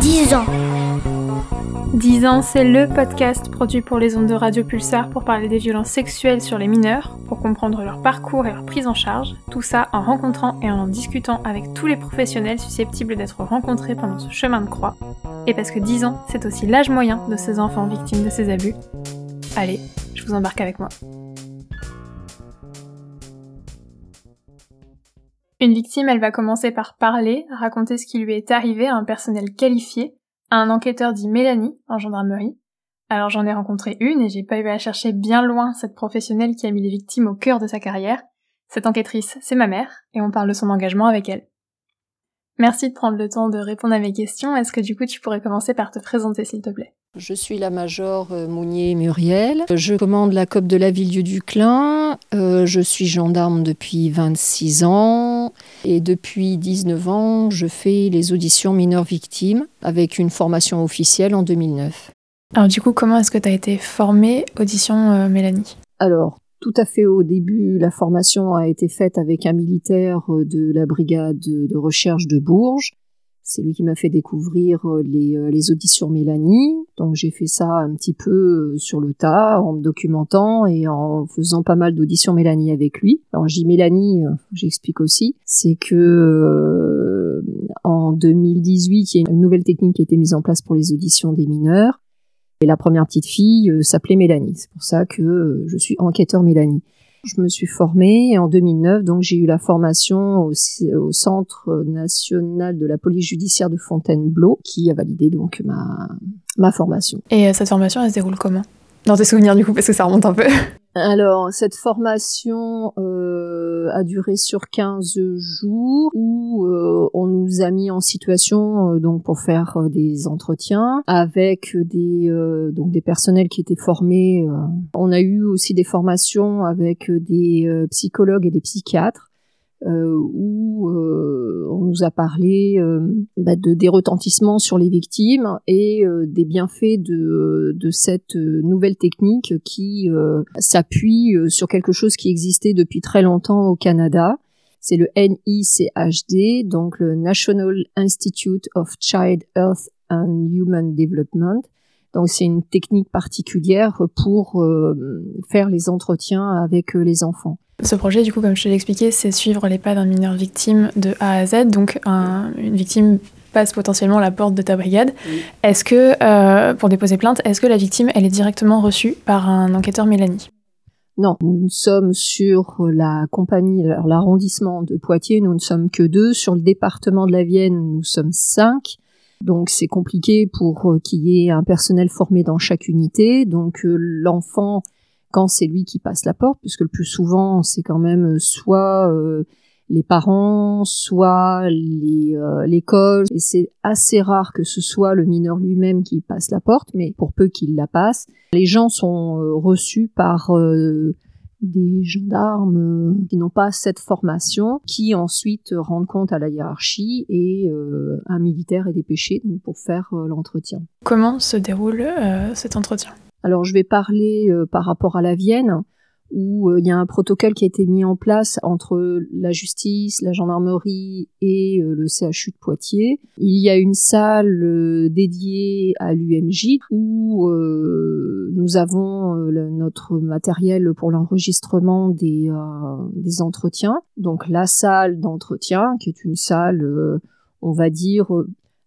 10 ans. 10 ans, c'est le podcast produit pour les ondes de Radio Pulsar pour parler des violences sexuelles sur les mineurs, pour comprendre leur parcours et leur prise en charge, tout ça en rencontrant et en discutant avec tous les professionnels susceptibles d'être rencontrés pendant ce chemin de croix. Et parce que 10 ans, c'est aussi l'âge moyen de ces enfants victimes de ces abus. Allez, je vous embarque avec moi. Une victime, elle va commencer par parler, raconter ce qui lui est arrivé à un personnel qualifié, à un enquêteur dit Mélanie, en gendarmerie. Alors j'en ai rencontré une et j'ai pas eu à chercher bien loin cette professionnelle qui a mis les victimes au cœur de sa carrière. Cette enquêtrice, c'est ma mère, et on parle de son engagement avec elle. Merci de prendre le temps de répondre à mes questions. Est-ce que du coup tu pourrais commencer par te présenter s'il te plaît? Je suis la major euh, Mounier Muriel. Je commande la COP de la ville du Duclin. Euh, je suis gendarme depuis 26 ans. Et depuis 19 ans, je fais les auditions mineurs victimes avec une formation officielle en 2009. Alors du coup, comment est-ce que tu as été formée? Audition euh, Mélanie? Alors, tout à fait au début, la formation a été faite avec un militaire euh, de la brigade de recherche de Bourges. C'est lui qui m'a fait découvrir euh, les, euh, auditions Mélanie. Donc j'ai fait ça un petit peu sur le tas, en me documentant et en faisant pas mal d'auditions Mélanie avec lui. Alors j'ai Mélanie, j'explique aussi, c'est que euh, en 2018, il y a une nouvelle technique qui a été mise en place pour les auditions des mineurs. Et la première petite fille euh, s'appelait Mélanie. C'est pour ça que euh, je suis enquêteur Mélanie. Je me suis formée en 2009, donc j'ai eu la formation au, au, Centre national de la police judiciaire de Fontainebleau, qui a validé donc ma, ma formation. Et euh, cette formation, elle se déroule comment? Dans tes souvenirs du coup, parce que ça remonte un peu. Alors, cette formation euh, a duré sur 15 jours où euh, on nous a mis en situation euh, donc pour faire euh, des entretiens avec des donc des personnels qui étaient formés. on a eu aussi des formations avec des psychologues et des psychiatres euh, où euh, on nous a parlé euh, bah, de, des retentissements sur les victimes et des bienfaits de, de cette nouvelle technique qui s'appuie sur quelque chose qui existait depuis très longtemps au Canada. C'est le NICHD, donc le National Institute of Child Health and Human Development. Donc c'est une technique particulière pour faire les entretiens avec les enfants. Ce projet, du coup, comme je te l'ai expliqué, c'est suivre les pas d'un mineur victime de A à Z. Donc, un, une victime passe potentiellement la porte de ta brigade. Oui. Est-ce que, euh, pour déposer plainte, est-ce que la victime, elle est directement reçue par un enquêteur Mélanie? Non, nous sommes sur la compagnie, l'arrondissement de Poitiers, nous ne sommes que deux. Sur le département de la Vienne, nous sommes cinq. Donc c'est compliqué pour euh, qu'il y ait un personnel formé dans chaque unité. Donc euh, l'enfant quand c'est lui qui passe la porte, puisque le plus souvent c'est quand même euh, soit euh, les parents, soit l'école, euh, et c'est assez rare que ce soit le mineur lui-même qui passe la porte, mais pour peu qu'il la passe, les gens sont reçus par des gendarmes qui n'ont pas cette formation, qui ensuite rendent compte à la hiérarchie et un militaire est dépêché donc, pour faire l'entretien. Comment se déroule cet entretien? Alors je vais parler euh, par rapport à la Vienne, où euh, il y a un protocole qui a été mis en place entre la justice, la gendarmerie et euh, le CHU de Poitiers. Il y a une salle dédiée à l'UMJ où nous avons notre matériel pour l'enregistrement des, des entretiens. Donc la salle d'entretien, qui est une salle, on va dire,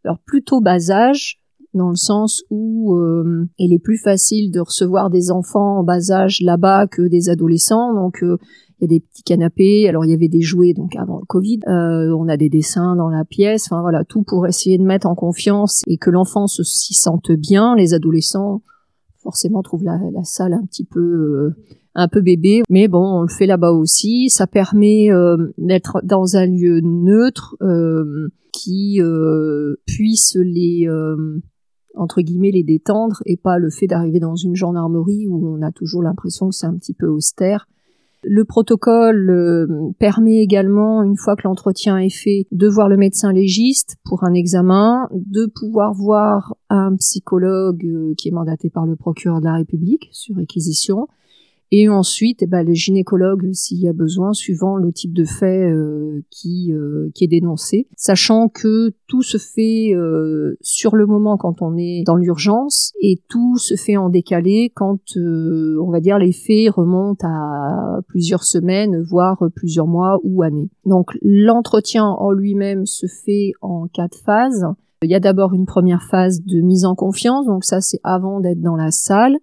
alors plutôt bas âge, dans le sens où euh, il est plus facile de recevoir des enfants en bas âge là-bas que des adolescents. Donc euh, il y a des petits canapés. Alors il y avait des jouets donc avant le Covid. Euh, on a des dessins dans la pièce. Enfin voilà tout pour essayer de mettre en confiance et que l'enfant s'y sente bien. Les adolescents forcément trouvent la, salle un petit peu euh, un peu bébé, mais bon, on le fait là-bas aussi. Ça permet euh, d'être dans un lieu neutre euh, qui euh, puisse les entre guillemets les détendre et pas le fait d'arriver dans une gendarmerie où on a toujours l'impression que c'est un petit peu austère. Le protocole euh, permet également, une fois que l'entretien est fait, de voir le médecin légiste pour un examen, de pouvoir voir un psychologue euh, qui est mandaté par le procureur de la République sur réquisition, et ensuite, eh ben, le gynécologue, s'il y a besoin, suivant le type de fait euh, qui, euh, qui est dénoncé, sachant que tout se fait euh, sur le moment quand on est dans l'urgence et tout se fait en décalé quand, on va dire, les faits remontent à plusieurs semaines, voire plusieurs mois ou années. Donc l'entretien en lui-même se fait en quatre phases. Il y a d'abord une première phase de mise en confiance, donc ça c'est avant d'être dans la salle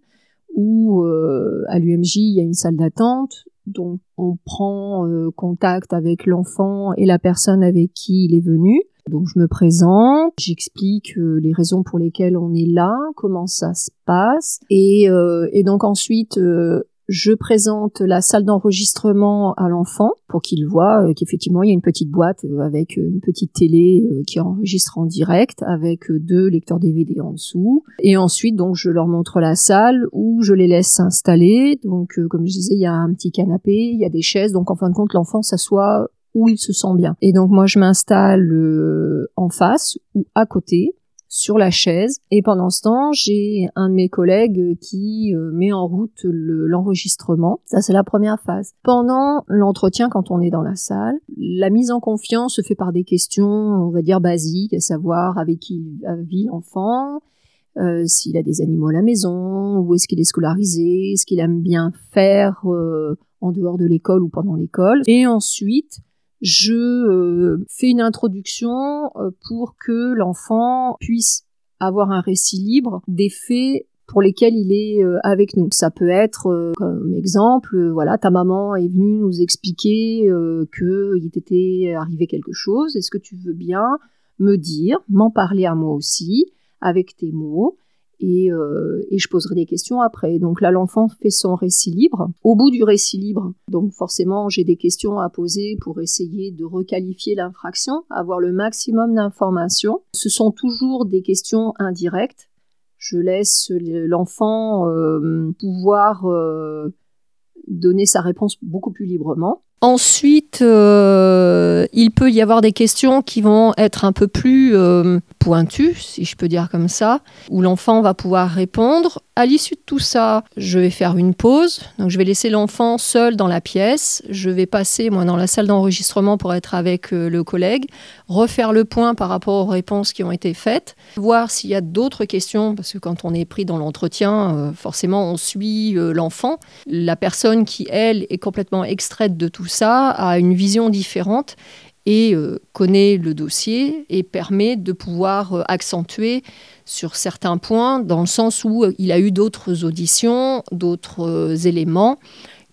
où euh, à l'UMJ il y a une salle d'attente, donc on prend euh, contact avec l'enfant et la personne avec qui il est venu. Donc je me présente, j'explique euh, les raisons pour lesquelles on est là, comment ça se passe, et, et donc ensuite je présente la salle d'enregistrement à l'enfant pour qu'il voit euh, qu'effectivement il y a une petite boîte euh, avec euh, une petite télé qui enregistre en direct avec deux lecteurs DVD en dessous. Et ensuite donc je leur montre la salle où je les laisse s'installer. Donc comme je disais il y a un petit canapé, il y a des chaises. Donc en fin de compte l'enfant s'assoit où il se sent bien. Et donc moi je m'installe en face ou à côté sur la chaise. Et pendant ce temps, j'ai un de mes collègues qui euh, met en route l'enregistrement. Ça, c'est la première phase. Pendant l'entretien, quand on est dans la salle, la mise en confiance se fait par des questions, on va dire basiques, à savoir avec qui vit l'enfant, euh, s'il a des animaux à la maison, où est-ce qu'il est scolarisé, ce qu'il aime bien faire euh, en dehors de l'école ou pendant l'école. Et ensuite, je euh, fais une introduction euh, pour que l'enfant puisse avoir un récit libre des faits pour lesquels il est euh, avec nous. Ça peut être, comme exemple, voilà, ta maman est venue nous expliquer qu'il t'était arrivé quelque chose. Est-ce que tu veux bien me dire, m'en parler à moi aussi, avec tes mots euh, et, je poserai des questions après. Donc là, l'enfant fait son récit libre. Au bout du récit libre, donc forcément, j'ai des questions à poser pour essayer de requalifier l'infraction, avoir le maximum d'informations. Ce sont toujours des questions indirectes. Je laisse l'enfant euh, pouvoir euh, donner sa réponse beaucoup plus librement. Ensuite, il peut y avoir des questions qui vont être un peu plus pointues, si je peux dire comme ça, où l'enfant va pouvoir répondre. À l'issue de tout ça, je vais faire une pause. Donc, je vais laisser l'enfant seul dans la pièce. Je vais passer, moi, dans la salle d'enregistrement pour être avec euh, le collègue, refaire le point par rapport aux réponses qui ont été faites, voir s'il y a d'autres questions, parce que quand on est pris dans l'entretien, forcément, on suit l'enfant. La personne qui, elle, est complètement extraite de tout ça a une vision différente et euh, connaît le dossier et permet de pouvoir euh, accentuer sur certains points dans le sens où euh, il a eu d'autres auditions, d'autres éléments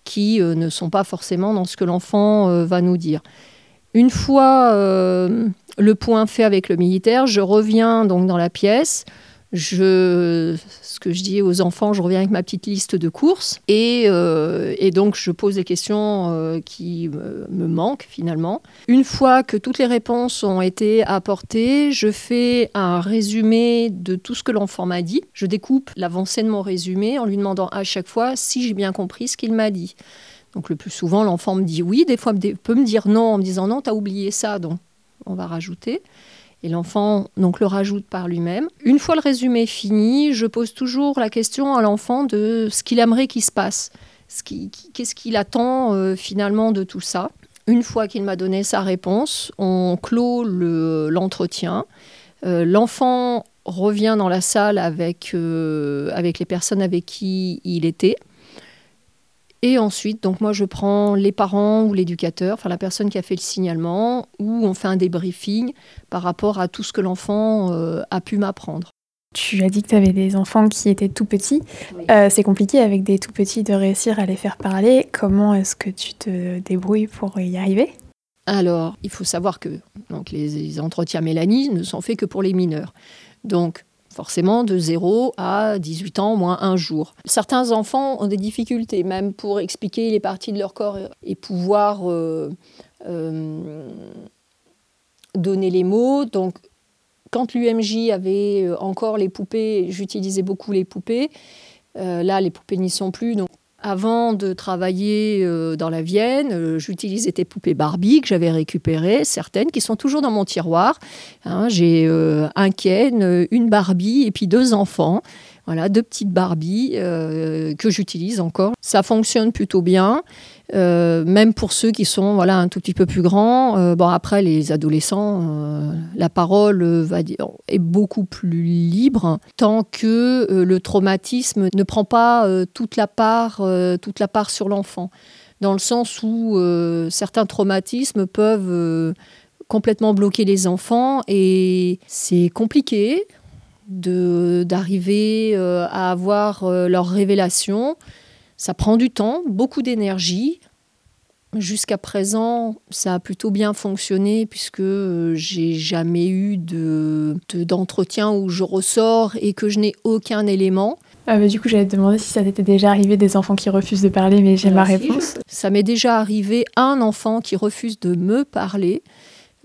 qui ne sont pas forcément dans ce que l'enfant va nous dire. Une fois le point fait avec le militaire, je reviens donc dans la pièce, je, ce que je dis aux enfants, je reviens avec ma petite liste de courses et, euh, donc je pose des questions euh, qui me, manquent finalement. Une fois que toutes les réponses ont été apportées, je fais un résumé de tout ce que l'enfant m'a dit. Je découpe l'avancée de mon résumé en lui demandant à chaque fois si j'ai bien compris ce qu'il m'a dit. Donc le plus souvent, l'enfant me dit oui, des fois peut me dire non en me disant non, tu as oublié ça, donc on va rajouter et l'enfant donc le rajoute par lui-même. Une fois le résumé fini, je pose toujours la question à l'enfant de ce qu'il aimerait qu'il se passe, qu'est-ce qu'il attend euh, finalement de tout ça? Une fois qu'il m'a donné sa réponse, on clôt l'entretien. Euh, l'enfant revient dans la salle avec, euh, avec les personnes avec qui il était. Et ensuite, donc moi, je prends les parents ou l'éducateur, enfin la personne qui a fait le signalement, ou on fait un débriefing par rapport à tout ce que l'enfant euh, a pu m'apprendre. Tu as dit que tu avais des enfants qui étaient tout petits. Euh, c'est compliqué avec des tout petits de réussir à les faire parler. Comment est-ce que tu te débrouilles pour y arriver? Alors, il faut savoir que donc, les, les entretiens Mélanie ne sont faits que pour les mineurs. Donc, forcément de 0 à 18 ans, moins un jour. Certains enfants ont des difficultés, même pour expliquer les parties de leur corps et pouvoir euh, euh, donner les mots. Donc, quand l'UMJ avait euh, encore les poupées, j'utilisais beaucoup les poupées. là, les poupées n'y sont plus. Donc, Avant de travailler dans la Vienne, j'utilisais des poupées Barbie que j'avais récupérées, certaines qui sont toujours dans mon tiroir. Hein, j'ai un Ken, une Barbie et puis deux enfants. Voilà, deux petites Barbies euh, que j'utilise encore. Ça fonctionne plutôt bien, euh, même pour ceux qui sont voilà un tout petit peu plus grands. Euh, bon après les adolescents, la parole est beaucoup plus libre tant que le traumatisme ne prend pas toute la part toute la part sur l'enfant, dans le sens où certains traumatismes peuvent complètement bloquer les enfants et c'est compliqué d'arriver euh, à avoir euh, leur révélation. Ça prend du temps, beaucoup d'énergie. Jusqu'à présent, ça a plutôt bien fonctionné puisque euh, j'ai jamais eu de d'entretien où je ressors et que je n'ai aucun élément. Ah bah du coup, j'allais te demander si ça t'était déjà arrivé des enfants qui refusent de parler, mais j'ai ma réponse. Ça m'est déjà arrivé un enfant qui refuse de me parler.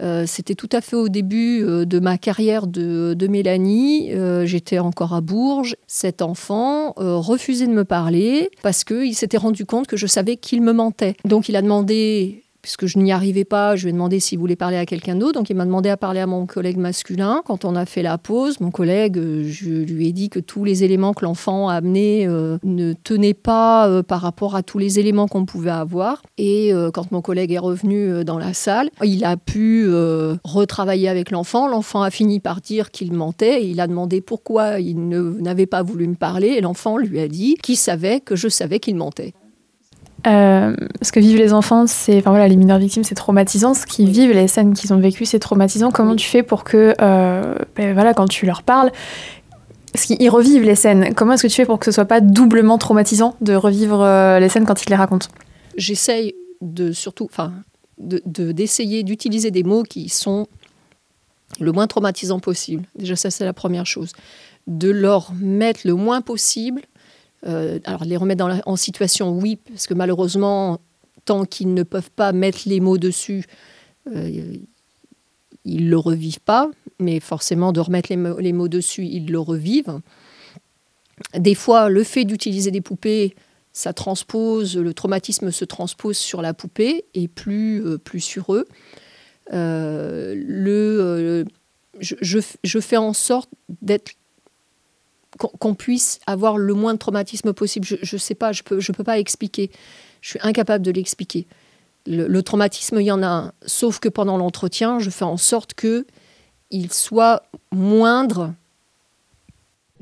Euh, c'était tout à fait au début euh, de ma carrière de, Mélanie. Euh, j'étais encore à Bourges. Cet enfant refusait de me parler parce qu'il s'était rendu compte que je savais qu'il me mentait. Donc il a demandé puisque je n'y arrivais pas, je lui ai demandé s'il voulait parler à quelqu'un d'autre. Donc il m'a demandé à parler à mon collègue masculin. Quand on a fait la pause, mon collègue, euh, je lui ai dit que tous les éléments que l'enfant a amenés euh, ne tenaient pas euh, par rapport à tous les éléments qu'on pouvait avoir. Et quand mon collègue est revenu dans la salle, il a pu retravailler avec l'enfant. L'enfant a fini par dire qu'il mentait. il a demandé pourquoi il n'avait pas voulu me parler. Et l'enfant lui a dit qu'il savait que je savais qu'il mentait. Euh, ce que vivent les enfants, c'est, enfin voilà, les mineurs victimes, c'est traumatisant. Ce qu'ils vivent, les scènes qu'ils ont vécues, c'est traumatisant. Comment tu fais pour que, euh, ben voilà, quand tu leur parles, ce qu'ils revivent les scènes, comment est-ce que tu fais pour que ce soit pas doublement traumatisant de revivre euh, les scènes quand ils les racontent? J'essaye de surtout, enfin, de, d'essayer d'utiliser des mots qui sont le moins traumatisants possible. Déjà, ça, c'est la première chose. De leur mettre le moins possible euh, alors les remettre en situation, oui, parce que malheureusement, tant qu'ils ne peuvent pas mettre les mots dessus, euh, ils ne le revivent pas, mais forcément de remettre les mots, dessus, ils le revivent. Des fois, le fait d'utiliser des poupées, ça transpose, le traumatisme se transpose sur la poupée et plus, euh, plus sur eux. le, je, fais en sorte d'être qu'on puisse avoir le moins de traumatisme possible. Je ne sais pas, je ne peux, je peux pas expliquer. Je suis incapable de l'expliquer. Le, traumatisme, il y en a un. Sauf que pendant l'entretien, je fais en sorte qu'il soit moindre.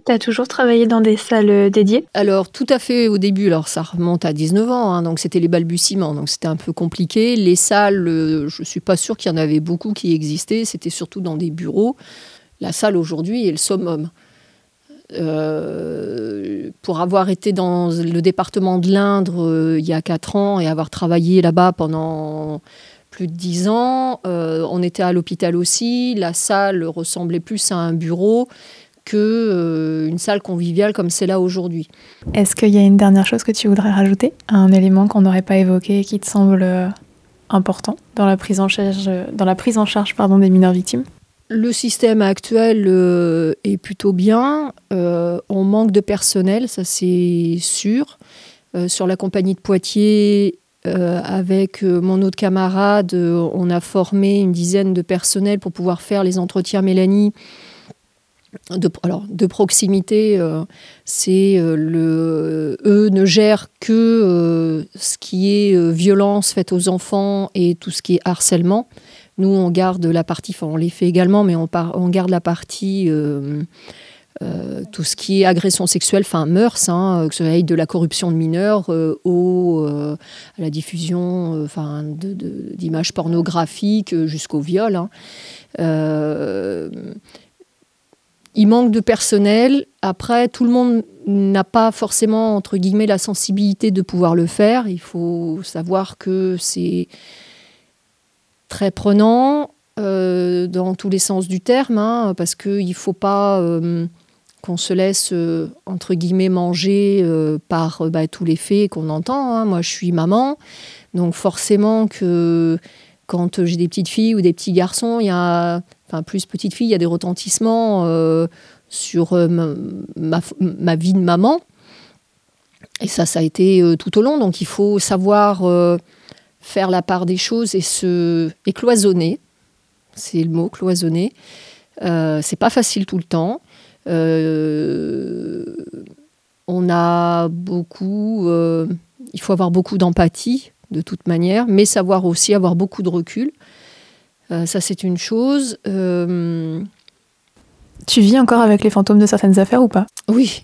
Tu as toujours travaillé dans des salles euh, dédiées? Alors, tout à fait au début. Alors, ça remonte à 19 ans, hein, donc c'était les balbutiements, donc c'était un peu compliqué. Les salles, euh, je ne suis pas sûre qu'il y en avait beaucoup qui existaient. C'était surtout dans des bureaux. La salle aujourd'hui est le summum. Euh, pour avoir été dans le département de l'Indre euh, il y a 4 ans et avoir travaillé là-bas pendant plus de 10 ans, euh, on était à l'hôpital aussi. La salle ressemblait plus à un bureau que une salle conviviale comme c'est là aujourd'hui. Est-ce qu'il y a une dernière chose que tu voudrais rajouter? Un élément qu'on n'aurait pas évoqué et qui te semble important dans la prise en charge, dans la prise en charge pardon, des mineurs victimes? Le système actuel euh, est plutôt bien. Euh, on manque de personnel, ça c'est sûr. Euh, sur la compagnie de Poitiers, avec mon autre camarade, on a formé une dizaine de personnels pour pouvoir faire les entretiens Mélanie. De, proximité, c'est eux ne gèrent que ce qui est violence faite aux enfants et tout ce qui est harcèlement. Nous, on garde la partie, enfin, on les fait également, mais on, garde la partie. Euh, euh, tout ce qui est agression sexuelle, enfin mœurs, hein, que ce soit de la corruption de mineurs euh, au, à la diffusion enfin, d'images pornographiques jusqu'au viol. Hein. il manque de personnel. Après, tout le monde n'a pas forcément, entre guillemets, la sensibilité de pouvoir le faire. Il faut savoir que c'est très prenant euh, dans tous les sens du terme, hein, parce qu'il ne faut pas euh, qu'on se laisse, euh, entre guillemets, manger par bah, tous les faits qu'on entend. Hein. Moi, je suis maman, donc forcément que quand j'ai des petites filles ou des petits garçons, il y a, enfin plus petites filles, il y a des retentissements sur ma, ma, vie de maman. Et ça, ça a été tout au long. Donc il faut savoir faire la part des choses et se et cloisonner. C'est le mot, cloisonner. c'est pas facile tout le temps. on a beaucoup. il faut avoir beaucoup d'empathie de toute manière, mais savoir aussi avoir beaucoup de recul. Euh, ça, c'est une chose. Euh, tu vis encore avec les fantômes de certaines affaires ou pas? Oui,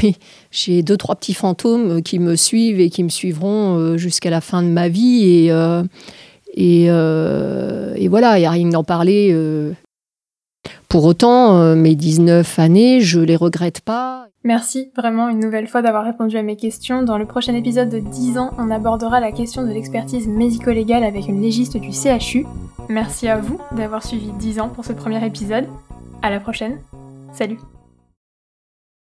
oui. J'ai deux, trois petits fantômes qui me suivent et qui me suivront euh, jusqu'à la fin de ma vie. Et, et, et voilà, il n'y a rien d'en parler. Pour autant, mes 19 années, je les regrette pas. Merci vraiment une nouvelle fois d'avoir répondu à mes questions. Dans le prochain épisode de 10 ans, on abordera la question de l'expertise médico-légale avec une légiste du CHU. Merci à vous d'avoir suivi 10 ans pour ce premier épisode. À la prochaine. Salut